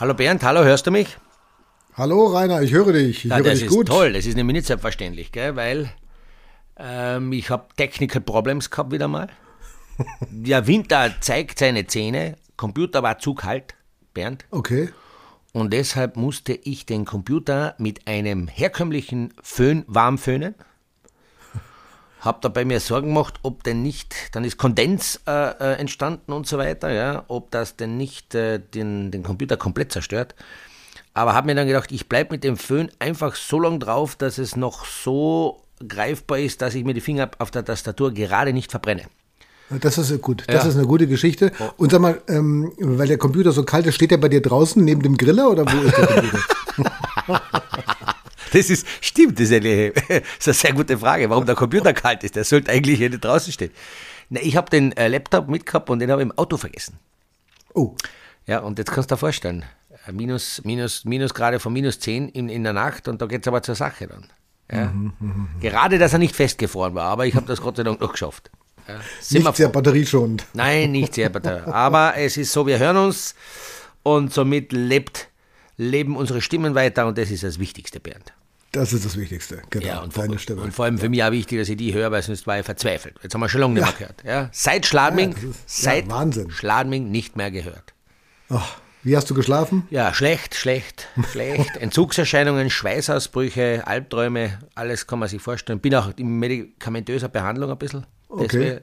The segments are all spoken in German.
Hallo Bernd, hallo, hörst du mich? Hallo Rainer, ich höre dich. Ich ja, höre das dich ist gut. toll, das ist nämlich nicht selbstverständlich, gell? weil ähm, ich habe Technical Problems gehabt wieder mal. Der Winter zeigt seine Zähne, Computer war zu kalt, Bernd. Okay. Und deshalb musste ich den Computer mit einem herkömmlichen Föhn warm föhnen. Hab dabei mir Sorgen gemacht, ob denn nicht, dann ist Kondens äh, äh, entstanden und so weiter, ja, ob das denn nicht äh, den, den Computer komplett zerstört. Aber habe mir dann gedacht, ich bleibe mit dem Föhn einfach so lang drauf, dass es noch so greifbar ist, dass ich mir die Finger auf der Tastatur gerade nicht verbrenne. Das ist gut. Das Ja. ist eine gute Geschichte. Und sag mal, ähm, weil der Computer so kalt ist, steht der bei dir draußen neben dem Griller oder wo ist der Computer? Das ist, stimmt, das ist eine, das ist eine sehr gute Frage, warum der Computer kalt ist. Der sollte eigentlich hier nicht draußen stehen. Na, ich habe den äh, Laptop mitgehabt und den habe ich im Auto vergessen. Oh, Ja, und jetzt kannst du dir vorstellen, äh, minus, minus, minus gerade von minus 10 in, in der Nacht und da geht es aber zur Sache dann. Ja. Gerade, dass er nicht festgefroren war, aber ich habe das Gott sei Dank noch geschafft. Ja. Nicht sehr batterieschonend. Nein, nicht sehr bitter. Aber es ist so, wir hören uns und somit lebt, leben unsere Stimmen weiter und das ist das Wichtigste, Bernd. Das ist das Wichtigste. Genau, Ja, und, deine vor, Stimme. und vor allem für mich auch wichtig, dass ich die höre, weil sonst war ich verzweifelt. Jetzt haben wir schon lange nicht mehr gehört. Ja? Seit Schladming, Ja, ist- ja, seit Wahnsinn. Schladming nicht mehr gehört. Ach, wie hast du geschlafen? Ja, schlecht, schlecht, schlecht. Entzugserscheinungen, Schweißausbrüche, Albträume, alles kann man sich vorstellen. Bin auch in medikamentöser Behandlung ein bisschen. Okay,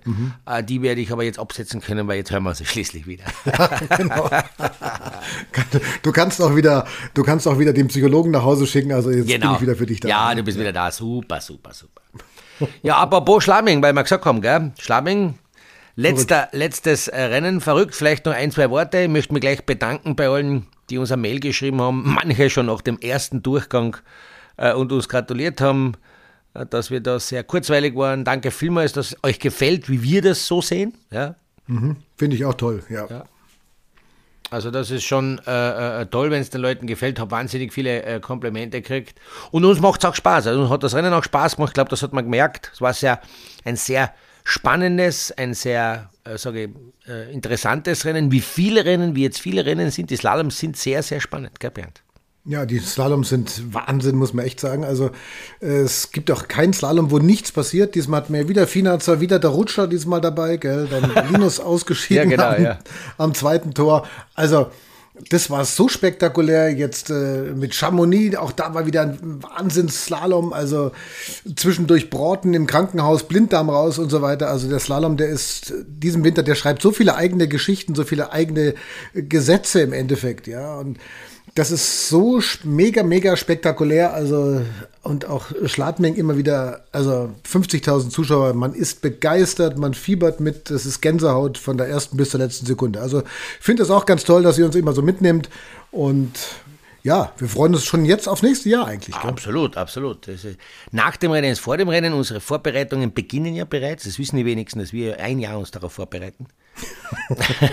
wär- äh, Die werde ich aber jetzt absetzen können, weil jetzt hören wir sie schließlich wieder. genau. Du kannst auch wieder, du kannst auch wieder den Psychologen nach Hause schicken. Also jetzt bin ich wieder für dich da. Genau. Ja, du bist wieder da. Super, super, super. Ja, apropos Schladming, weil wir gesagt haben, gell? Schladming, letzter, letztes äh, Rennen, verrückt. Vielleicht noch ein, zwei Worte. Ich möchte mich gleich bedanken bei allen, die uns eine Mail geschrieben haben. Manche schon nach dem ersten Durchgang äh, und uns gratuliert haben, äh, dass wir da sehr kurzweilig waren. Danke vielmals, dass euch gefällt, wie wir das so sehen. Ja, Finde ich auch toll. Ja. Ja. Also das ist schon äh, äh, toll, wenn es den Leuten gefällt. Habe wahnsinnig viele äh, Komplimente gekriegt. Und uns macht es auch Spaß. Also uns hat das Rennen auch Spaß gemacht. Ich glaube, das hat man gemerkt. Es war sehr, ein sehr spannendes, ein sehr, äh, sage ich, äh, interessantes Rennen. Wie viele Rennen, wie jetzt viele Rennen sind, die Slaloms sind sehr, sehr spannend, gell Bernd? Ja, die Slaloms sind Wahnsinn, muss man echt sagen. Also es gibt auch keinen Slalom, wo nichts passiert. Diesmal hat mir wieder Finazer, wieder der Rutscher diesmal dabei, gell? Dann Linus ausgeschieden Ja, genau, am, ja. am zweiten Tor. Also das war so spektakulär. Jetzt äh, mit Chamonix, auch da war wieder ein Wahnsinnsslalom. Also zwischendurch Broughton im Krankenhaus, Blinddarm raus und so weiter. Also der Slalom, der ist diesem Winter, der schreibt so viele eigene Geschichten, so viele eigene Gesetze im Endeffekt, ja. Und das ist so mega, mega spektakulär. Also, und auch Schladming immer wieder, also 50.000 Zuschauer, man ist begeistert, man fiebert mit, das ist Gänsehaut von der ersten bis zur letzten Sekunde. Also, ich finde es auch ganz toll, dass ihr uns immer so mitnimmt. Und ja, wir freuen uns schon jetzt aufs nächste Jahr eigentlich. Gell? Absolut, absolut. Das nach dem Rennen ist vor dem Rennen. Unsere Vorbereitungen beginnen ja bereits. Das wissen die wenigsten, dass wir ein Jahr uns darauf vorbereiten.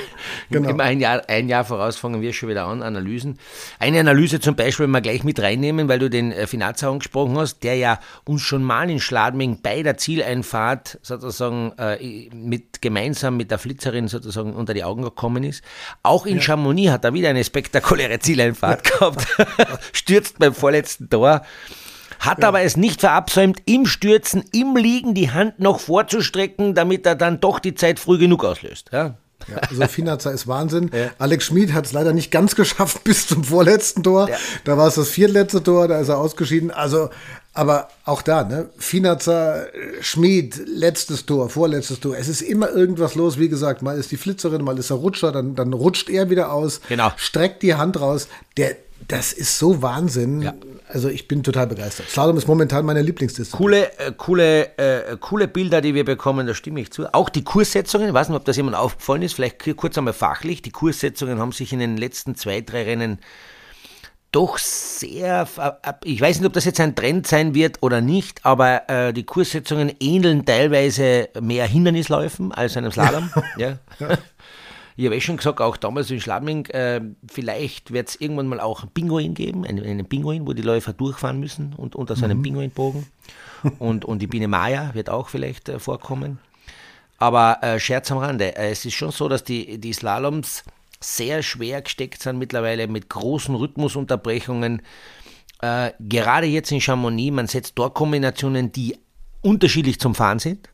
Genau. Immer ein Jahr, ein Jahr voraus fangen wir schon wieder an, Analysen. Eine Analyse zum Beispiel, wenn wir gleich mit reinnehmen, weil du den äh, Finanzer angesprochen hast, der ja uns schon mal in Schladming bei der Zieleinfahrt sozusagen äh, mit, gemeinsam mit der Flitzerin sozusagen unter die Augen gekommen ist. Auch in Chamonix hat er wieder eine spektakuläre Zieleinfahrt gehabt, stürzt beim vorletzten Tor. Hat aber es nicht verabsäumt, im Stürzen, im Liegen die Hand noch vorzustrecken, damit er dann doch die Zeit früh genug auslöst. Ja? Ja, also Finazer ist Wahnsinn. Alex Schmid hat es leider nicht ganz geschafft bis zum vorletzten Tor. Ja. Da war es das viertletzte Tor, da ist er ausgeschieden. Also, aber auch da, ne? Finazer, äh, Schmid, letztes Tor, vorletztes Tor. Es ist immer irgendwas los. Wie gesagt, mal ist die Flitzerin, mal ist er Rutscher, dann, dann rutscht er wieder aus, Genau. streckt die Hand raus. Der, das ist so Wahnsinn. Ja. Also ich bin total begeistert. Slalom ist momentan meine Lieblingsdisziplin. Coole, äh, coole, äh, coole Bilder, die wir bekommen, da stimme ich zu. Auch die Kurssetzungen, ich weiß nicht, ob das jemand aufgefallen ist, vielleicht kurz einmal fachlich. Die Kurssetzungen haben sich in den letzten zwei, drei Rennen doch sehr, ich weiß nicht, ob das jetzt ein Trend sein wird oder nicht, aber äh, die Kurssetzungen ähneln teilweise mehr Hindernisläufen als einem Slalom. ja. Ich habe eh schon gesagt, auch damals in Schladming, äh, vielleicht wird es irgendwann mal auch einen Pinguin geben, einen, einen Pinguin, wo die Läufer durchfahren müssen und unter so einem Pinguinbogen. Und, und die Biene Maya wird auch vielleicht äh, vorkommen. Aber äh, Scherz am Rande, äh, es ist schon so, dass die, die Slaloms sehr schwer gesteckt sind mittlerweile mit großen Rhythmusunterbrechungen. Äh, gerade jetzt in Chamonix, man setzt dort Kombinationen, die unterschiedlich zum Fahren sind.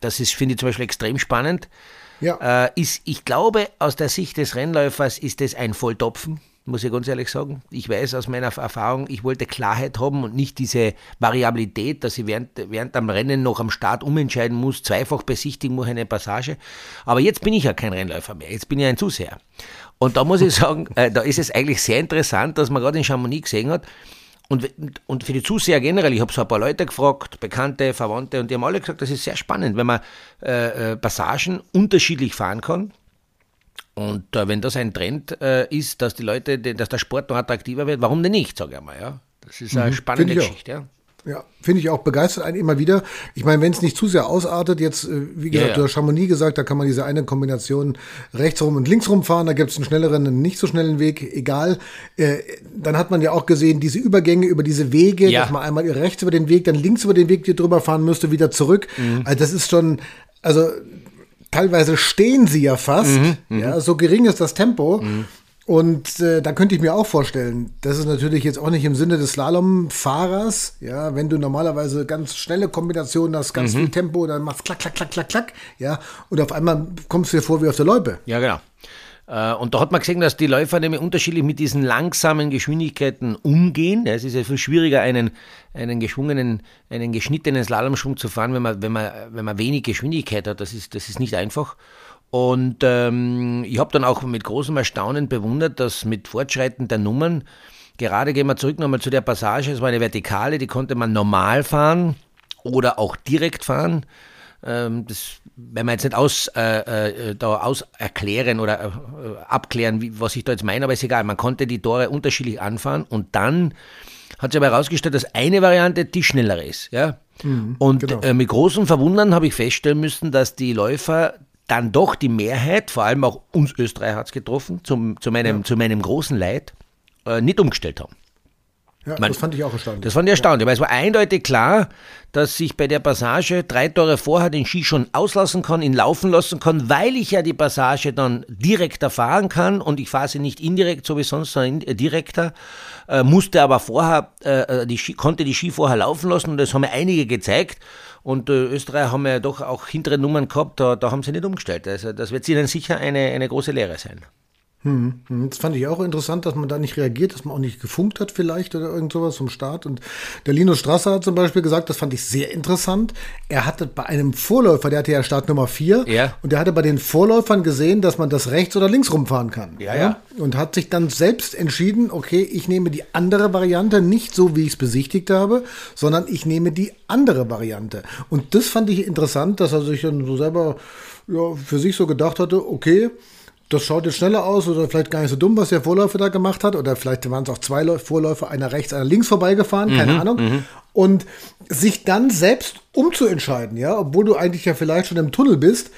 Das ist, finde ich zum Beispiel extrem spannend. Ja. Äh, ist, ich glaube, aus der Sicht des Rennläufers ist es ein Volltopfen muss ich ganz ehrlich sagen. Ich weiß aus meiner Erfahrung, ich wollte Klarheit haben und nicht diese Variabilität, dass ich während, während am Rennen noch am Start umentscheiden muss, zweifach besichtigen muss eine Passage. Aber jetzt bin ich ja kein Rennläufer mehr, jetzt bin ich ein Zuseher. Und da muss ich sagen, äh, da ist es eigentlich sehr interessant, dass man gerade in Chamonix gesehen hat, und, und für die Zuseher generell, ich habe so ein paar Leute gefragt, Bekannte, Verwandte, und die haben alle gesagt, das ist sehr spannend, wenn man äh, äh Passagen unterschiedlich fahren kann und äh, wenn das ein Trend äh, ist, dass die Leute, dass der Sport noch attraktiver wird, warum denn nicht, sage ich mal. Ja? Das ist eine mhm, spannende Geschichte. Ja. Ja, finde ich auch begeistert einen immer wieder. Ich meine, wenn es nicht zu sehr ausartet, jetzt, äh, wie gesagt, ja, ja. du hast Chamonix gesagt, da kann man diese eine Kombination rechts rum und links rum fahren, da gibt es einen schnelleren, einen nicht so schnellen Weg, egal. Äh, dann hat man ja auch gesehen, diese Übergänge über diese Wege, ja. dass man einmal rechts über den Weg, dann links über den Weg die drüber fahren müsste, wieder zurück. Mhm. Also das ist schon, also teilweise stehen sie ja fast. Mhm, mhm, ja, so gering ist das Tempo. Mhm. Und äh, da könnte ich mir auch vorstellen, das ist natürlich jetzt auch nicht im Sinne des Slalomfahrers, ja, wenn du normalerweise ganz schnelle Kombinationen hast, ganz mhm. viel Tempo, dann machst klack, klack, klack, klack, klack, ja, und auf einmal kommst du dir vor wie auf der Loipe. Ja, genau. Äh, und da hat man gesehen, dass die Läufer nämlich unterschiedlich mit diesen langsamen Geschwindigkeiten umgehen. Es ist ja viel schwieriger, einen, einen geschwungenen, einen geschnittenen Slalomschwung zu fahren, wenn man, wenn man, wenn man wenig Geschwindigkeit hat. Das ist, das ist nicht einfach. Und ähm, ich habe dann auch mit großem Erstaunen bewundert, dass mit Fortschreiten der Nummern, gerade gehen wir zurück nochmal zu der Passage, es war eine Vertikale, die konnte man normal fahren oder auch direkt fahren. Ähm, das wenn wir jetzt nicht aus, äh, äh, da aus erklären oder äh, abklären, wie, was ich da jetzt meine, aber ist egal. Man konnte die Tore unterschiedlich anfahren und dann hat sich aber herausgestellt, dass eine Variante die schnellere ist. Ja? Mhm, und genau. äh, mit großem Verwundern habe ich feststellen müssen, dass die Läufer dann doch die Mehrheit, vor allem auch uns Österreicher hat es getroffen, zum, zu, meinem, ja. zu meinem großen Leid, äh, nicht umgestellt haben. Ja, Man, das fand ich auch erstaunlich. Das fand ich erstaunlich, ja. weil es war eindeutig klar, dass ich bei der Passage drei Tore vorher den Ski schon auslassen kann, ihn laufen lassen kann, weil ich ja die Passage dann direkter fahren kann und ich fahre sie nicht indirekt, so wie sonst, sondern äh, direkter, äh, musste aber vorher, äh, äh, die Ski, konnte die Ski vorher laufen lassen und das haben mir einige gezeigt. Und äh, Österreich haben ja doch auch hintere Nummern gehabt, da, da haben sie nicht umgestellt. Also das wird ihnen sicher eine, eine große Lehre sein. Hm, hm, das fand ich auch interessant, dass man da nicht reagiert, dass man auch nicht gefunkt hat vielleicht oder irgend sowas vom Start. Und der Linus Strasser hat zum Beispiel gesagt, das fand ich sehr interessant. Er hatte bei einem Vorläufer, der hatte ja Start Nummer 4, ja. und der hatte bei den Vorläufern gesehen, dass man das rechts oder links rumfahren kann. Ja, ja. ja? Und hat sich dann selbst entschieden, okay, ich nehme die andere Variante, nicht so, wie ich es besichtigt habe, sondern ich nehme die andere Variante. Und das fand ich interessant, dass er sich dann so selber ja, für sich so gedacht hatte, okay, das schaut jetzt schneller aus oder vielleicht gar nicht so dumm, was der Vorläufer da gemacht hat. Oder vielleicht waren es auch zwei Vorläufer, einer rechts, einer links vorbeigefahren, mhm, keine Ahnung. Mhm. Und sich dann selbst umzuentscheiden, ja, obwohl du eigentlich ja vielleicht schon im Tunnel bist,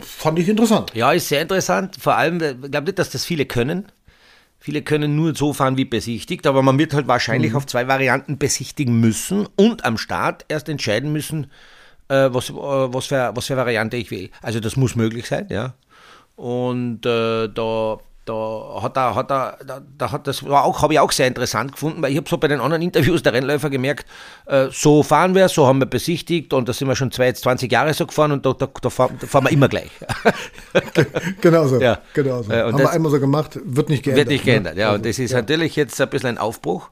fand ich interessant. Ja, ist sehr interessant. Vor allem, ich glaube nicht, dass das viele können. Viele können nur so fahren wie besichtigt, aber man wird halt wahrscheinlich mhm. auf zwei Varianten besichtigen müssen und am Start erst entscheiden müssen, äh, was, äh, was, für, was für Variante ich will. Also das muss möglich sein, ja. Und äh, da, da hat er, hat er, da, da hat das war auch, habe ich auch sehr interessant gefunden, weil ich habe so bei den anderen Interviews der Rennläufer gemerkt, äh, so fahren wir, so haben wir besichtigt und da sind wir schon zwei, 20 Jahre so gefahren und da, da, da, fahren, da fahren wir immer gleich. genau so. Ja. Genau so. Äh, haben wir einmal so gemacht, wird nicht geändert. Wird nicht geändert, ne? ja. Also, und das ist ja. natürlich jetzt ein bisschen ein Aufbruch.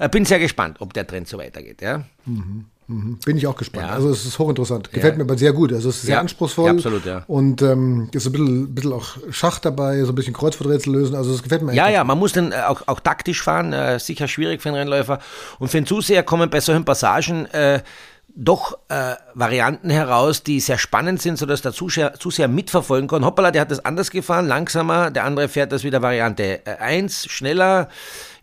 Ich bin sehr gespannt, ob der Trend so weitergeht, ja. Mhm. Mhm. Bin ich auch gespannt. Ja. Also es ist hochinteressant. Gefällt ja. mir aber sehr gut. Also es ist sehr ja. anspruchsvoll. absolut, ja. Und ähm, ist ein bisschen, bisschen auch Schach dabei, so ein bisschen Kreuzworträtsel lösen. Also es gefällt mir Ja, ja, man muss dann äh, auch, auch taktisch fahren. Äh, sicher schwierig für einen Rennläufer. Und für den Zuseher kommen bei solchen Passagen äh, doch äh, Varianten heraus, die sehr spannend sind, sodass der Zuseher, Zuseher mitverfolgen kann. Hoppala, der hat das anders gefahren, langsamer. Der andere fährt das wieder Variante 1, schneller.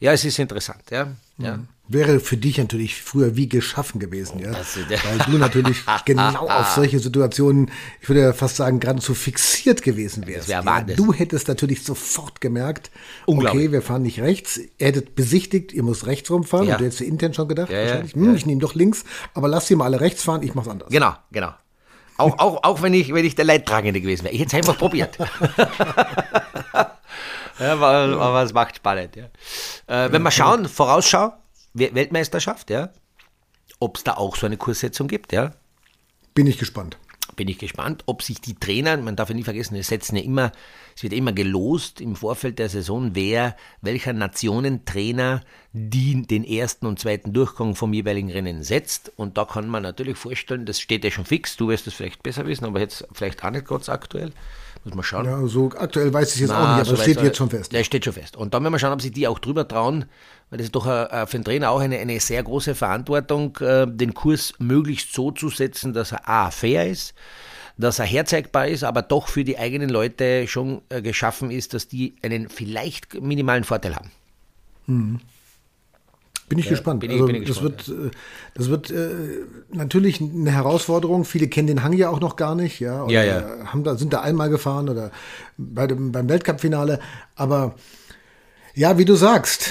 Ja, es ist interessant, ja. ja. Mhm wäre für dich natürlich früher wie geschaffen gewesen, ja. Weil du natürlich genau auf solche Situationen, ich würde ja fast sagen, geradezu fixiert gewesen wärst. Wär ja. Du hättest natürlich sofort gemerkt, okay, wir fahren nicht rechts. Ihr hättet besichtigt, ihr müsst rechts rumfahren ja. und du hättest intern schon gedacht, ja, wahrscheinlich, hm, ich nehme doch links, aber lass sie mal alle rechts fahren, ich mach's anders. Genau, genau. Auch, auch, auch wenn ich, wenn ich der Leidtragende gewesen wäre. Ich hätte es einfach probiert. Ja, aber, aber es macht spannend, ja. Äh, wenn wir schauen, Vorausschau, Weltmeisterschaft, ja, ob es da auch so eine Kurssetzung gibt, ja. Bin ich gespannt bin ich gespannt, ob sich die Trainer, man darf ja nie vergessen, es setzen ja immer, es wird immer gelost im Vorfeld der Saison, wer, welcher Nationentrainer die, den ersten und zweiten Durchgang vom jeweiligen Rennen setzt. Und da kann man natürlich vorstellen, das steht ja schon fix, du wirst es vielleicht besser wissen, aber jetzt vielleicht auch nicht ganz aktuell. Muss man schauen. Ja, so aktuell weiß ich jetzt Na, auch nicht, aber so steht jetzt schon fest. Ja, steht schon fest. Und dann werden wir schauen, ob sich die auch drüber trauen, weil das ist doch äh, für den Trainer auch eine, eine sehr große Verantwortung, äh, den Kurs möglichst so zu setzen, dass er A, fair ist, dass er herzeigbar ist, aber doch für die eigenen Leute schon äh, geschaffen ist, dass die einen vielleicht minimalen Vorteil haben. Mhm. Bin ich ja, gespannt. Bin ich, also, bin ich das gespannt, wird, ja. das wird äh, natürlich eine Herausforderung. Viele kennen den Hang ja auch noch gar nicht, ja. ja, ja. Haben da, sind da einmal gefahren oder bei dem, beim Weltcup-Finale. Aber ja, wie du sagst,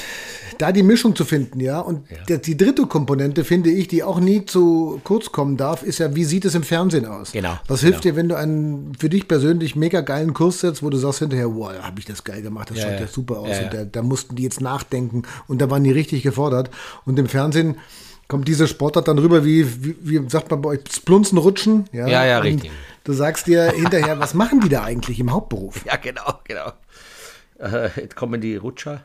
da die Mischung zu finden, ja. Und ja. Die dritte Komponente, finde ich, die auch nie zu kurz kommen darf, ist ja, wie sieht es im Fernsehen aus? Genau. Was hilft genau. dir, wenn du einen für dich persönlich mega geilen Kurs setzt, wo du sagst hinterher, wow, habe ich das geil gemacht, das ja, schaut ja, super aus. Und da, da mussten die jetzt nachdenken und da waren die richtig gefordert. Und im Fernsehen kommt diese Sportart dann rüber wie, wie, wie sagt man bei euch, Splunzen rutschen. Ja, ja, ja richtig. Du sagst dir hinterher, was machen die da eigentlich im Hauptberuf? Ja, genau, genau. Äh, jetzt kommen die Rutscher.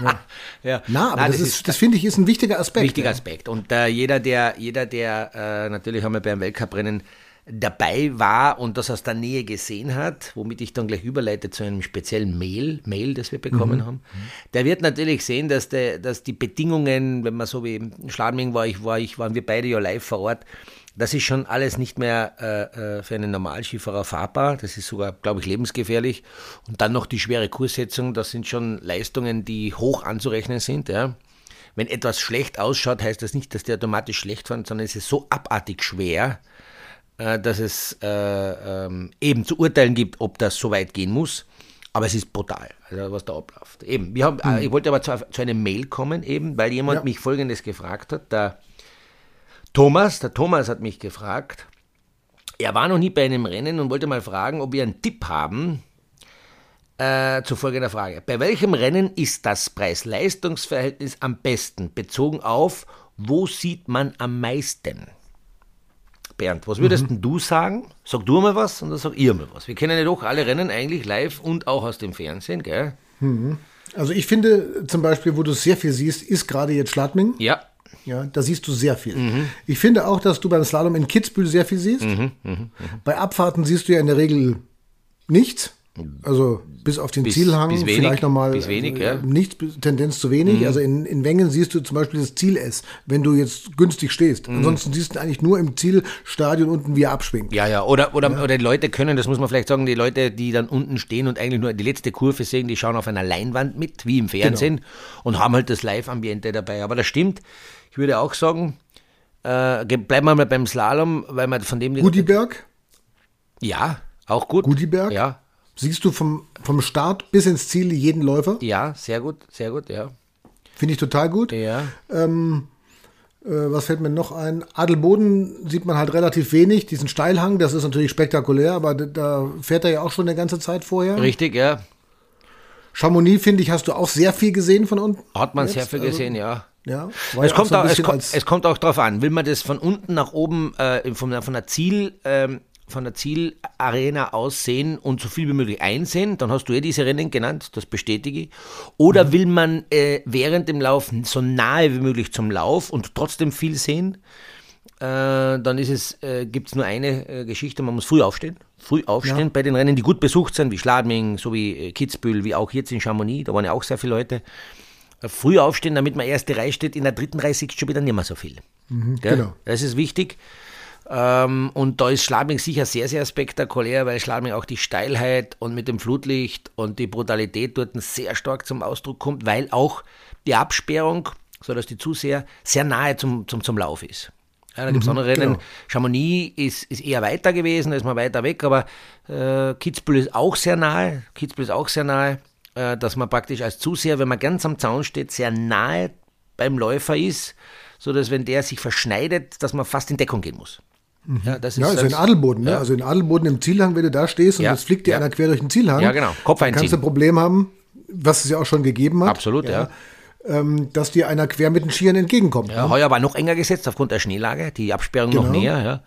ja. ja. Na, aber Nein, das, das, ist, das finde ich ist ein wichtiger Aspekt. Wichtiger ja. Aspekt. Und äh, jeder, der, jeder, der äh, natürlich haben wir beim Weltcuprennen dabei war und das aus der Nähe gesehen hat, womit ich dann gleich überleite zu einem speziellen Mail, Mail, das wir bekommen mhm. haben, der wird natürlich sehen, dass, der, dass die Bedingungen, wenn man so wie in Schladming war, ich war, ich waren wir beide ja live vor Ort, das ist schon alles nicht mehr äh, äh, für einen Normalskifahrer fahrbar. Das ist sogar, glaube ich, lebensgefährlich. Und dann noch die schwere Kurssetzung. Das sind schon Leistungen, die hoch anzurechnen sind. Ja. Wenn etwas schlecht ausschaut, heißt das nicht, dass die automatisch schlecht fahren, sondern es ist so abartig schwer, äh, dass es äh, ähm, eben zu urteilen gibt, ob das so weit gehen muss. Aber es ist brutal, also was da abläuft. Eben, wir haben, mhm. ich wollte aber zu, zu, einem Mail kommen, eben, weil jemand ja. mich Folgendes gefragt hat. Der Thomas, der Thomas hat mich gefragt, er war noch nie bei einem Rennen und wollte mal fragen, ob wir einen Tipp haben äh, zu folgender Frage. Bei welchem Rennen ist das Preis-Leistungs-Verhältnis am besten, bezogen auf, wo sieht man am meisten? Bernd, was würdest mhm. du sagen? Sag du mal was und dann sag ihr mal was. Wir kennen ja doch alle Rennen eigentlich live und auch aus dem Fernsehen, gell? Mhm. Also ich finde zum Beispiel, wo du sehr viel siehst, ist gerade jetzt Schladming. Ja. Ja, da siehst du sehr viel. Mhm. Ich finde auch, dass du beim Slalom in Kitzbühel sehr viel siehst. Mhm, mh, mh. Bei Abfahrten siehst du ja in der Regel nichts. Also bis auf den bis, Zielhang bis wenig, vielleicht nochmal bis wenig, ja. nichts, Tendenz zu wenig. Mhm. Also in, in Wengen siehst du zum Beispiel das Ziel S, wenn du jetzt günstig stehst. Mhm. Ansonsten siehst du eigentlich nur im Zielstadion unten, wie er abschwingt. Ja, ja. Oder, oder, ja. oder die Leute können, das muss man vielleicht sagen, die Leute, die dann unten stehen und eigentlich nur die letzte Kurve sehen, die schauen auf einer Leinwand mit, wie im Fernsehen, genau. und haben halt das Live-Ambiente dabei. Aber das stimmt. Ich würde auch sagen, äh, bleiben wir mal beim Slalom, weil man von dem. Gudiberg? Ja, auch gut. Gudiberg? Ja. Siehst du vom, vom Start bis ins Ziel jeden Läufer? Ja, sehr gut, sehr gut, ja. Finde ich total gut. Ja. Ähm, äh, was fällt mir noch ein? Adelboden sieht man halt relativ wenig, diesen Steilhang, das ist natürlich spektakulär, aber da fährt er ja auch schon eine ganze Zeit vorher. Richtig, ja. Chamonix, finde ich, hast du auch sehr viel gesehen von unten. Hat man jetzt? sehr viel gesehen, also, ja. Ja, es, kommt so auch, es, kommt, es kommt auch darauf an, will man das von unten nach oben äh, von, von, der Ziel, ähm, von der Zielarena aus sehen und so viel wie möglich einsehen, dann hast du eh diese Rennen genannt, das bestätige ich. Oder mhm. will man äh, während dem Lauf so nahe wie möglich zum Lauf und trotzdem viel sehen, äh, dann ist es, äh, gibt es nur eine äh, Geschichte, man muss früh aufstehen. Früh aufstehen ja. bei den Rennen, die gut besucht sind, wie Schladming, so wie äh, Kitzbühel, wie auch jetzt in Chamonix, da waren ja auch sehr viele Leute früh aufstehen, damit man erste Reihe steht. In der dritten Reihe siehst du schon wieder nicht mehr so viel. Mhm, genau. Das ist wichtig. Ähm, und da ist Schladming sicher sehr, sehr spektakulär, weil Schladming auch die Steilheit und mit dem Flutlicht und die Brutalität dort sehr stark zum Ausdruck kommt, weil auch die Absperrung, sodass die Zuseher sehr nahe zum, zum, zum Lauf ist. Ja, da gibt es mhm, andere Rennen. Genau. Chamonix ist, ist eher weiter gewesen, da ist man weiter weg, aber äh, Kitzbühel ist auch sehr nahe. Kitzbühel ist auch sehr nahe. Äh, dass man praktisch als Zuseher, wenn man ganz am Zaun steht, sehr nahe beim Läufer ist, so dass wenn der sich verschneidet, dass man fast in Deckung gehen muss. Mhm. Ja, das ist ja, also in Adelboden, ne? also in Adelboden im Zielhang, wenn du da stehst und ja, fliegt dir ja. einer quer durch den Zielhang, ja, genau. Kopf kannst du ein Problem haben, was es ja auch schon gegeben hat. Absolut, ja. ähm, dass dir einer quer mit den Skiern entgegenkommt. Ja, ne? heuer war noch enger gesetzt aufgrund der Schneelage, die Absperrung noch Genau. näher.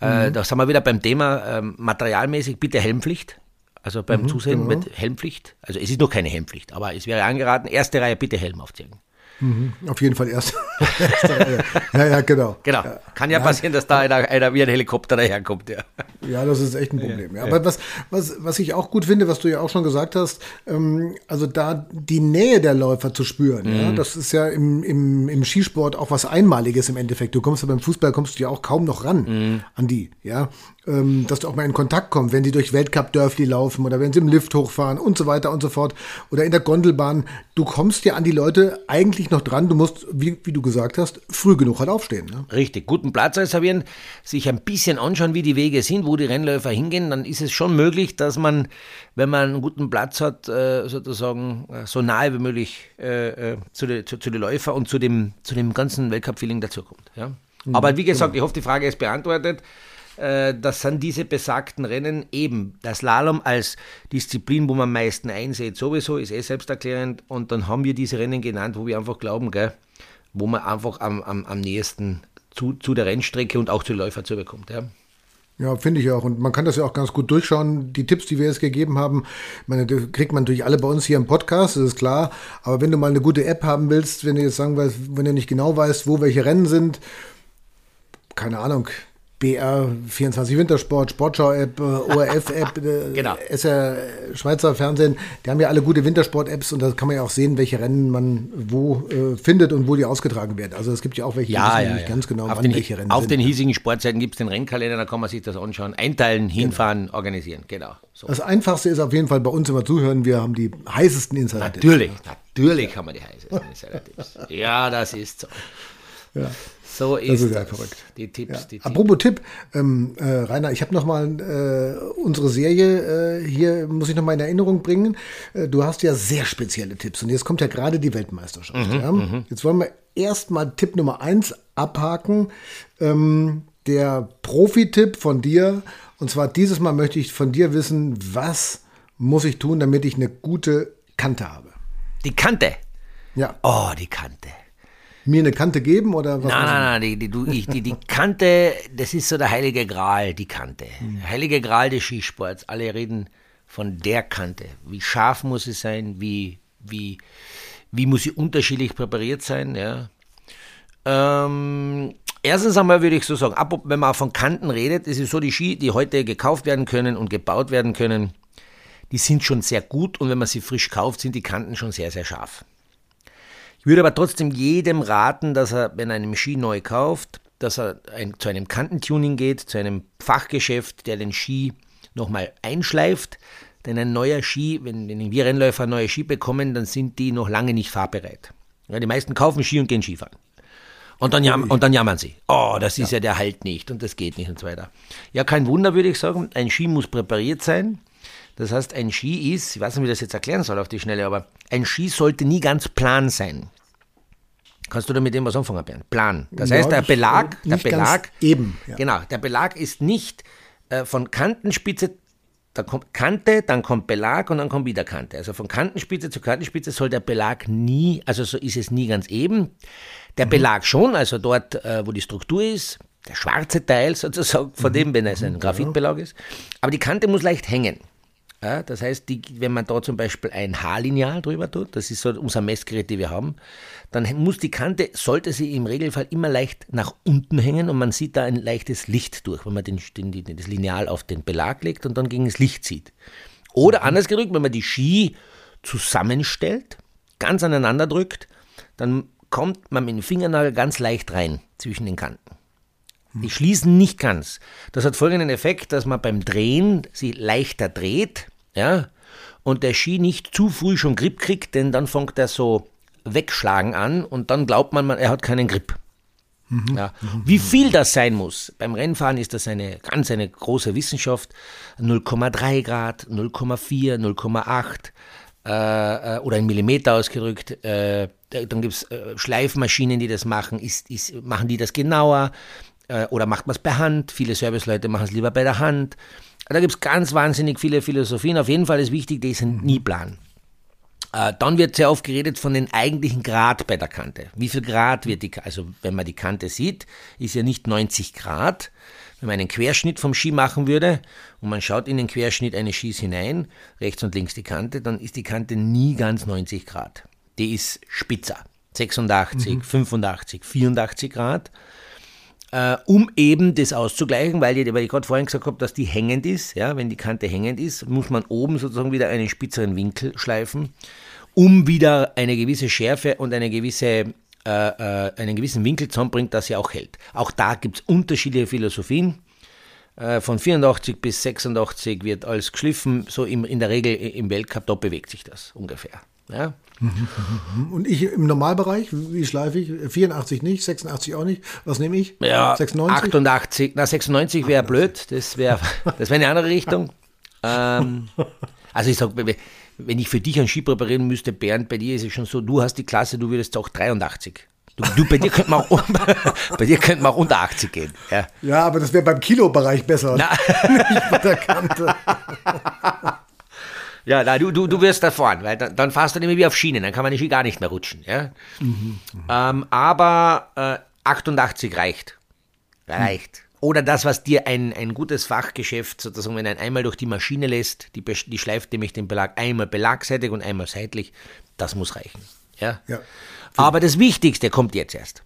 Ja. Äh, da sind wir wieder beim Thema ähm, materialmäßig bitte Helmpflicht. Also beim Zusehen genau. mit Helmpflicht. Also es ist noch keine Helmpflicht, aber es wäre angeraten, erste Reihe bitte Helm aufziehen. Auf jeden Fall erst. ja, ja, genau. Genau. Kann ja passieren, dass da einer, einer wie ein Helikopter daherkommt. Ja. Ja, das ist echt ein Problem. Ja, Aber was, was, was ich auch gut finde, was du ja auch schon gesagt hast, ähm, also da die Nähe der Läufer zu spüren, Mhm. ja, das ist ja im, im, im Skisport auch was Einmaliges im Endeffekt. Du kommst ja beim Fußball, kommst du ja auch kaum noch ran Mhm. an die, ja. Ähm, dass du auch mal in Kontakt kommst, wenn sie durch Weltcup-Dörfli laufen oder wenn sie im Lift hochfahren und so weiter und so fort oder in der Gondelbahn. Du kommst ja an die Leute eigentlich noch dran. Du musst, wie, wie du gesagt hast, früh genug halt aufstehen. Ne? Richtig, guten Platz reservieren, sich ein bisschen anschauen, wie die Wege sind, wo die Rennläufer hingehen, dann ist es schon möglich, dass man, wenn man einen guten Platz hat, äh, sozusagen äh, so nahe wie möglich äh, äh, zu den zu, zu den Läufer und zu dem, zu dem ganzen Weltcup-Feeling dazukommt. Ja? Aber wie gesagt, ich hoffe, die Frage ist beantwortet. Äh, Das sind diese besagten Rennen eben. Der Slalom als Disziplin, wo man am meisten einsieht, sowieso, ist eh selbsterklärend. Und dann haben wir diese Rennen genannt, wo wir einfach glauben, gell, wo man einfach am, am, am nächsten zu, zu der Rennstrecke und auch zu Läufer zubekommt. Ja. Ja, finde ich auch. Und man kann das ja auch ganz gut durchschauen. Die Tipps, die wir jetzt gegeben haben, meine, die kriegt man natürlich alle bei uns hier im Podcast, das ist klar. Aber wenn du mal eine gute App haben willst, wenn du jetzt sagen weißt, wenn du nicht genau weißt, wo welche Rennen sind, keine Ahnung, BR24 Wintersport, Sportschau-App, äh, ORF-App, äh, Genau. SR Schweizer Fernsehen, die haben ja alle gute Wintersport-Apps und da kann man ja auch sehen, welche Rennen man wo äh, findet und wo die ausgetragen werden. Also es gibt ja auch welche, die wissen nicht ganz genau, auf wann den, welche Rennen Auf sind. den hiesigen Sportseiten gibt es den Rennkalender, da kann man sich das anschauen, einteilen, hinfahren, organisieren. Genau. So. Das Einfachste ist auf jeden Fall bei uns immer zuhören. Wir haben die heißesten Insider. Natürlich, natürlich haben wir die heißesten Insider-Tipps. Ja, das ist so. So ist Das ist ja verrückt. Die Tipps, die Tipps. Apropos Tipp, ähm, äh, Rainer, ich habe nochmal äh, unsere Serie äh, hier, muss ich nochmal in Erinnerung bringen. Äh, du hast ja sehr spezielle Tipps und jetzt kommt ja gerade die Weltmeisterschaft. Mhm, ja? Jetzt wollen wir erstmal Tipp Nummer eins abhaken. Ähm, der Profi-Tipp von dir. Und zwar dieses Mal möchte ich von dir wissen, was muss ich tun, damit ich eine gute Kante habe? Die Kante. Ja, Oh, die Kante. Mir eine Kante geben oder was? Nein, nein, nein, die, die, du, ich, die, die Kante, das ist so der heilige Gral, die Kante. Der heilige Gral des Skisports. Alle reden von der Kante. Wie scharf muss sie sein? Wie, wie, wie muss sie unterschiedlich präpariert sein? Ja. Ähm, erstens einmal würde ich so sagen, ab, wenn man von Kanten redet, ist es so, die Ski, die heute gekauft werden können und gebaut werden können, die sind schon sehr gut und wenn man sie frisch kauft, sind die Kanten schon sehr, sehr scharf. Ich würde aber trotzdem jedem raten, dass er, wenn er einen Ski neu kauft, dass er ein, zu einem Kantentuning geht, zu einem Fachgeschäft, der den Ski nochmal einschleift. Denn ein neuer Ski, wenn, wenn wir Rennläufer neue Ski bekommen, dann sind die noch lange nicht fahrbereit. Ja, die meisten kaufen Ski und gehen Skifahren. Und dann, jam und dann jammern sie. Oh, das ist ja. der Halt nicht und das geht nicht und so weiter. Ja, kein Wunder, würde ich sagen. Ein Ski muss präpariert sein. Das heißt, ein Ski ist, ich weiß nicht, wie ich das jetzt erklären soll auf die Schnelle, aber ein Ski sollte nie ganz plan sein. Kannst du da mit dem was anfangen, Bernd? Plan. Das Ja, heißt, der Belag, der Belag, eben, ja. genau, der Belag ist nicht äh, von Kantenspitze, da kommt Kante, dann kommt Belag und dann kommt wieder Kante. Also von Kantenspitze zu Kantenspitze soll der Belag nie, also so ist es nie ganz eben. Der Mhm. Belag schon, also dort, äh, wo die Struktur ist, der schwarze Teil sozusagen von Mhm. dem, wenn es ein Graphitbelag ist. Aber die Kante muss leicht hängen. Ja, das heißt, die, wenn man da zum Beispiel ein Haarlineal drüber tut, das ist so unser Messgerät, die wir haben, dann muss die Kante, sollte sie im Regelfall immer leicht nach unten hängen und man sieht da ein leichtes Licht durch, wenn man den, den, das Lineal auf den Belag legt und dann gegen das Licht zieht. Oder anders gedrückt, wenn man die Ski zusammenstellt, ganz aneinander drückt, dann kommt man mit dem Fingernagel ganz leicht rein zwischen den Kanten. Die schließen nicht ganz. Das hat folgenden Effekt, dass man beim Drehen sie leichter dreht, ja, und der Ski nicht zu früh schon Grip kriegt, denn dann fängt er so wegschlagen an und dann glaubt man, man er hat keinen Grip. Ja. Wie viel das sein muss, beim Rennfahren ist das eine ganz eine große Wissenschaft. 0,3 Grad, 0,4, 0,8 äh, äh, oder ein Millimeter ausgedrückt. Äh, dann gibt es äh, Schleifmaschinen, die das machen. Ist, ist, machen die das genauer äh, oder macht man es per Hand? Viele Serviceleute machen es lieber bei der Hand. Da gibt es ganz wahnsinnig viele Philosophien. Auf jeden Fall ist wichtig, die sind nie plan. Äh, dann wird sehr oft geredet von den eigentlichen Grad bei der Kante. Wie viel Grad wird die, also wenn man die Kante sieht, ist ja nicht 90 Grad. Wenn man einen Querschnitt vom Ski machen würde und man schaut in den Querschnitt eines Skis hinein, rechts und links die Kante, dann ist die Kante nie ganz 90 Grad. Die ist spitzer. 86, mhm. 85, 84 Grad äh, um eben das auszugleichen, weil ich, weil ich gerade vorhin gesagt habe, dass die hängend ist. Ja, wenn die Kante hängend ist, muss man oben sozusagen wieder einen spitzeren Winkel schleifen, um wieder eine gewisse Schärfe und eine gewisse äh, äh, einen gewissen Winkel zusammenbringt, dass sie auch hält. Auch da gibt es unterschiedliche Philosophien. Äh, von 84 bis 86 wird alles geschliffen, so in der Regel im Weltcup, da bewegt sich das ungefähr. Ja? Und ich im Normalbereich, wie schleife ich? 84 nicht, 86 auch nicht. Was nehme ich? Ja, 96? 88, na 96 wäre blöd, das wäre das wär eine andere Richtung. Ähm, also ich sage, wenn ich für dich einen Ski präparieren müsste, Bernd, bei dir ist es schon so, du hast die Klasse, du würdest auch 83. Du, du, bei, dir könnte man auch, bei dir könnte man auch unter 80 gehen. Ja, ja aber das wäre beim Kilobereich besser. Na. Nicht bei der Kante. Ja, na, du, du, du wirst da vorn, weil dann, dann fährst du mehr wie auf Schienen, dann kann man die Ski gar nicht mehr rutschen. Ja? Mhm, ähm, aber äh, 88 reicht. Reicht. Mhm. Oder das, was dir ein, ein gutes Fachgeschäft sozusagen, wenn ein einmal durch die Maschine lässt, die, die schleift nämlich den Belag einmal belagseitig und einmal seitlich, das muss reichen. Ja? ja. Aber das Wichtigste kommt jetzt erst.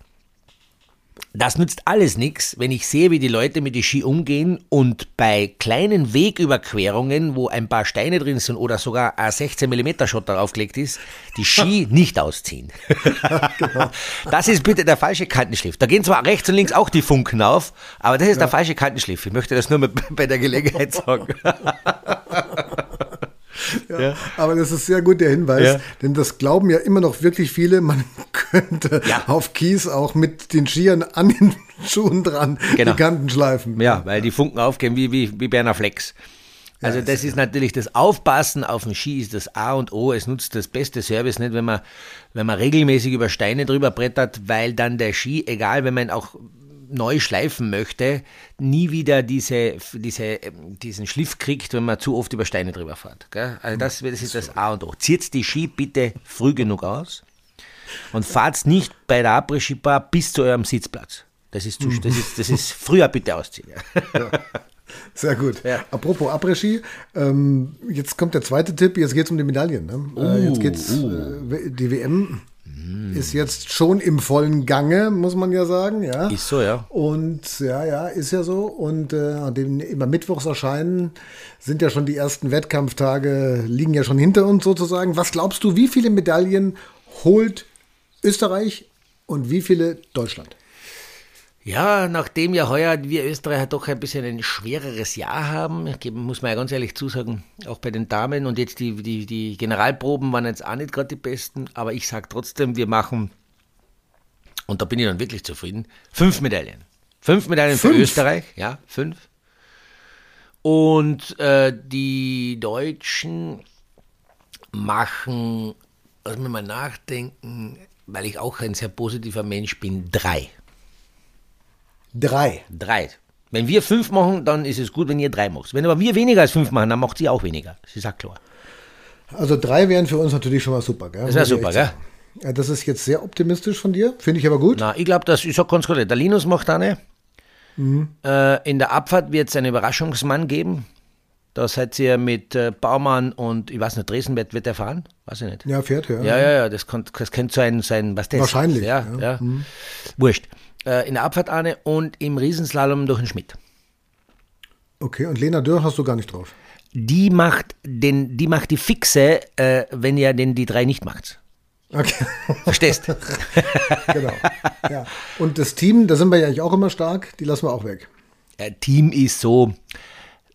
Das nützt alles nichts, wenn ich sehe, wie die Leute mit den Ski umgehen und bei kleinen Wegüberquerungen, wo ein paar Steine drin sind oder sogar ein 16 mm Schotter aufgelegt ist, die Ski nicht ausziehen. genau. Das ist bitte der falsche Kantenschliff. Da gehen zwar rechts und links auch die Funken auf, aber das ist ja. der falsche Kantenschliff. Ich möchte das nur bei der Gelegenheit sagen. Ja, ja. Aber das ist sehr gut der Hinweis, ja. denn das glauben ja immer noch wirklich viele, man könnte auf Kies auch mit den Skiern an den Schuhen dran genau. die Kanten schleifen. Ja, weil die Funken aufgehen wie, wie, wie Berner Flex. Also das ist, natürlich das Aufpassen auf dem Ski ist das A und O. Es nutzt das beste Service nicht, wenn man, wenn man regelmäßig über Steine drüber brettert, weil dann der Ski, egal wenn man auch neu schleifen möchte, nie wieder diese, diese, diesen Schliff kriegt, wenn man zu oft über Steine drüber fährt. Gell? Also das, das ist das A und O. Zieht die Ski bitte früh genug aus und fahrt nicht bei der Après-Ski-Bar bis zu eurem Sitzplatz. Das ist, zu, das ist, das ist früher bitte ausziehen. Ja. Sehr gut. Ja. Apropos Après-Ski, ähm, jetzt kommt der zweite Tipp, jetzt geht es um die Medaillen. Ne? Uh, äh, jetzt geht's uh. äh, die WM hm. Ist jetzt schon im vollen Gange, muss man ja sagen. Ja. Ist so, ja. Und ja, ja, ist ja so. Und äh, dem immer Mittwochs erscheinen, sind ja schon die ersten Wettkampftage, liegen ja schon hinter uns sozusagen. Was glaubst du, wie viele Medaillen holt Österreich und wie viele Deutschland? Ja, nachdem ja heuer wir Österreicher doch ein bisschen ein schwereres Jahr haben, muss man ja ganz ehrlich zusagen, auch bei den Damen und jetzt die, die, die Generalproben waren jetzt auch nicht gerade die besten, aber ich sage trotzdem, wir machen, und da bin ich dann wirklich zufrieden, fünf Medaillen. Fünf Medaillen fünf. für Österreich, ja, fünf. Und äh, die Deutschen machen, lass mich mal nachdenken, weil ich auch ein sehr positiver Mensch bin, drei. Drei. Drei. Wenn wir fünf machen, dann ist es gut, wenn ihr drei macht. Wenn aber wir weniger als fünf machen, dann macht sie auch weniger. Ist auch klar. Also drei wären für uns natürlich schon mal super, gell? Das wäre super, gell? Ja, das ist jetzt sehr optimistisch von dir, finde ich aber gut. Na, ich glaube, das ist auch ganz gut. Der Linus macht eine. Mhm. Äh, in der Abfahrt wird es einen Überraschungsmann geben. Da seid ihr mit äh, Baumann und ich weiß nicht, Dresden wird, der fahren? Weiß ich nicht. Ja, fährt, ja. Ja, ja, ja, das, kann, das könnte sein, sein was das Wahrscheinlich. Ist. Ja, ja. ja. Mhm. Wurscht äh, in der Abfahrt eine und im Riesenslalom durch den Schmidt. Okay, und Lena Dürr hast du gar nicht drauf? Die macht, den, die, macht die Fixe, äh, wenn ihr denn die drei nicht macht. Okay. Verstehst? genau. Ja. Und das Team, da sind wir ja eigentlich auch immer stark, die lassen wir auch weg. Äh, Team ist so,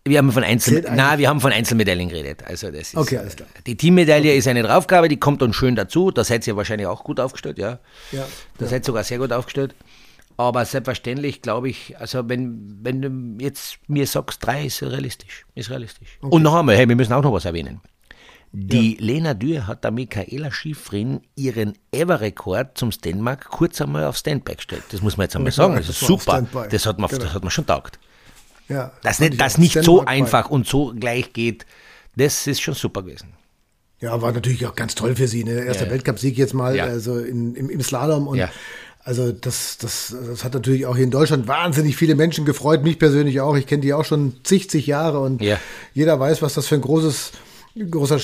wir haben von Einzel na, wir haben von Einzelmedaillen geredet. Also das ist, okay, alles klar. Die Teammedaille okay. ist eine Draufgabe, die kommt dann schön dazu. Da seid ihr wahrscheinlich auch gut aufgestellt, ja. Ja. Da ja. seid ihr sogar sehr gut aufgestellt. Aber selbstverständlich glaube ich, also wenn, wenn du jetzt mir sagst, drei ist realistisch. Ist realistisch. Okay. Und noch einmal, hey, wir müssen auch noch was erwähnen. Die ja. Lena Dürr hat der Michaela Schifrin ihren Ever-Rekord zum Stenmark kurz einmal auf Standby gestellt. Das muss man jetzt einmal sagen. Das ist super. Das hat, man, genau. das hat man schon taugt. Ja, dass nicht, das nicht so einfach und so gleich geht, das ist schon super gewesen. Ja, war natürlich auch ganz toll für sie. Ne? Erster Ja, ja. Weltcup-Sieg jetzt mal, Ja. also in, im, im Slalom. Und Ja. Also das, das, das hat natürlich auch hier in Deutschland wahnsinnig viele Menschen gefreut, mich persönlich auch. Ich kenne die auch schon zig, zig Jahre und Ja. jeder weiß, was das für ein großes großer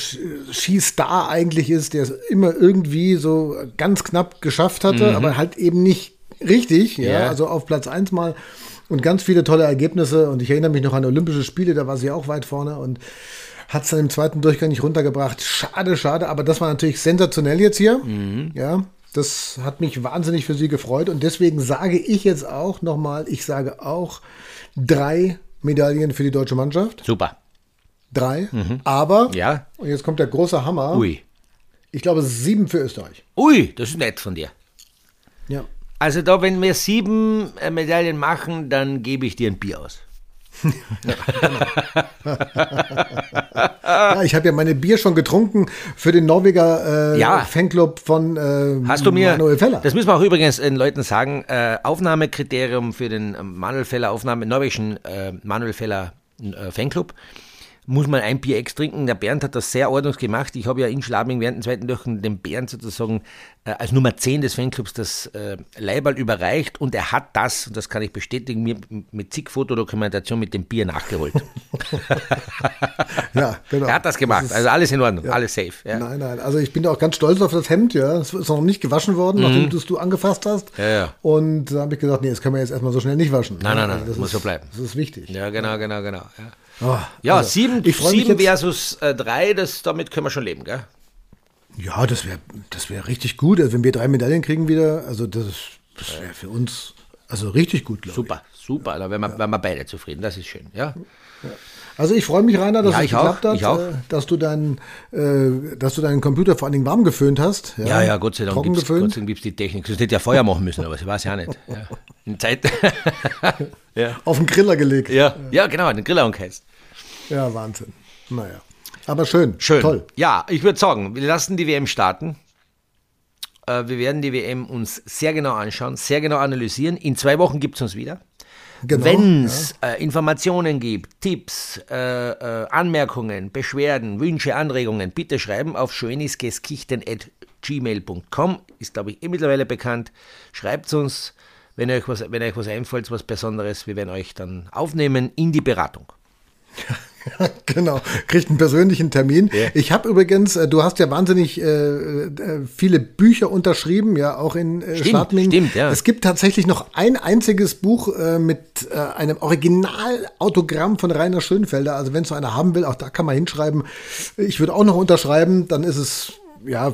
Skistar eigentlich ist, der es immer irgendwie so ganz knapp geschafft hatte, aber halt eben nicht richtig, ja, Mhm. Ja. also auf Platz eins mal und ganz viele tolle Ergebnisse und ich erinnere mich noch an Olympische Spiele, da war sie auch weit vorne und hat es dann im zweiten Durchgang nicht runtergebracht. Schade, schade, aber das war natürlich sensationell jetzt hier. Ja, das hat mich wahnsinnig für sie gefreut und deswegen sage ich jetzt auch nochmal, ich sage auch drei Medaillen für die deutsche Mannschaft. Super. Drei. Aber, Ja. und jetzt kommt der große Hammer, Ui. ich glaube sieben für Österreich. Ui, das ist nett von dir. Ja. Also da, wenn wir sieben äh, Medaillen machen, dann gebe ich dir ein Bier aus. ja ich habe ja meine Bier schon getrunken für den Norweger äh, Ja. Fanclub von äh, Hast du mir, Manuel Feller. das müssen wir auch übrigens den Leuten sagen, äh, Aufnahmekriterium für den äh, Manuel Feller Aufnahme, norwegischen äh, Manuel Feller äh, Fanclub, muss man ein Bier extra trinken. Der Bernd hat das sehr ordnungs gemacht. Ich habe ja in Schladming während dem zweiten Durchgang dem Bernd sozusagen äh, als Nummer 10 des Fanclubs das äh, Leiberl überreicht und er hat das, und das kann ich bestätigen, mir mit zig Fotodokumentation mit dem Bier nachgeholt. ja, genau. er hat das gemacht, ist- also alles in Ordnung, alles safe. Ja. Nein, nein. Also ich bin auch ganz stolz auf das Hemd, ja. Es ist noch nicht gewaschen worden, nachdem du es du angefasst hast. Mhm. Ja, ja. Und da habe ich gesagt, nee, das kann man jetzt erstmal so schnell nicht waschen. Nein, nein, Ja, nein, das muss ist, so bleiben. Das ist wichtig. Ja, genau, genau, genau. Ja. Oh, Ja, also, sieben, ich freu mich sieben jetzt- versus äh, drei, das, damit können wir schon leben, gell? Ja, das wäre das wär richtig gut. Also wenn wir drei Medaillen kriegen wieder, also das, das wäre für uns also richtig gut, glaube ich. Super, super. Da wären wir, wären wir beide zufrieden. Das ist schön, ja? Also ich freue mich, Rainer, dass Ja, es ich auch, geklappt hat, äh, dass du deinen, äh, dass du deinen Computer vor allen Dingen warm geföhnt hast. Ja, ja, Gott sei Dank gibt es die Technik. Sonst hätte ich ja Feuer machen müssen, aber ich weiß ja nicht. Ja. In Zeit. ja. Auf den Griller gelegt. Ja. ja, genau, den Griller umgeheizt. Ja, Wahnsinn. Naja. Aber schön. Schön. Toll. Ja, ich würde sagen, wir lassen die WM starten. Äh, Wir werden die WM uns sehr genau anschauen, sehr genau analysieren. In zwei Wochen gibt es uns wieder. Genau. Wenn es äh, Informationen gibt, Tipps, äh, äh, Anmerkungen, Beschwerden, Wünsche, Anregungen, bitte schreiben auf schönisgeskichten.gmail.com. Ist, glaube ich, eh mittlerweile bekannt. Schreibt uns, wenn euch, was, wenn euch was einfällt, was Besonderes. Wir werden euch dann aufnehmen in die Beratung. genau, kriegt einen persönlichen Termin. Ja. Ich habe übrigens, äh, du hast ja wahnsinnig äh, äh, viele Bücher unterschrieben, ja, auch in äh, Stimmt, Schladming. stimmt, ja. Es gibt tatsächlich noch ein einziges Buch äh, mit äh, einem Originalautogramm von Rainer Schönfelder. Also wenn es so einer haben will, auch da kann man hinschreiben. Ich würde auch noch unterschreiben, dann ist es, ja,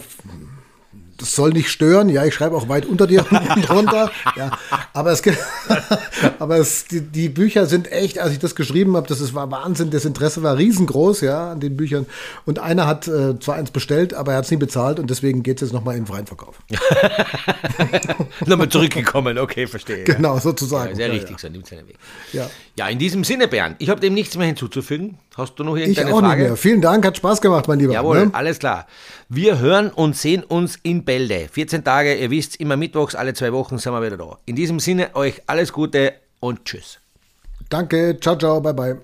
das soll nicht stören. Ja, ich schreibe auch weit unter dir drunter. Ja, aber es gibt, aber es, die, die Bücher sind echt, als ich das geschrieben habe, das ist, war Wahnsinn. Das Interesse war riesengroß, ja, an den Büchern. Und einer hat äh, zwar eins bestellt, aber er hat es nie bezahlt und deswegen geht es jetzt nochmal in den freien Verkauf. Nochmal zurückgekommen, okay, verstehe. Genau, sozusagen. Ja, sehr richtig, so nimmt seinen Weg. Ja. Ja, in diesem Sinne, Bernd, ich habe dem nichts mehr hinzuzufügen. Hast du noch irgendeine ich auch Frage? Nicht mehr. Vielen Dank, hat Spaß gemacht, mein Lieber. Jawohl, ne? alles klar. Wir hören und sehen uns in Bälde. 14 Tage, ihr wisst, immer mittwochs, alle zwei Wochen sind wir wieder da. In diesem Sinne, euch alles Gute und Tschüss. Danke, ciao, ciao, bye, bye.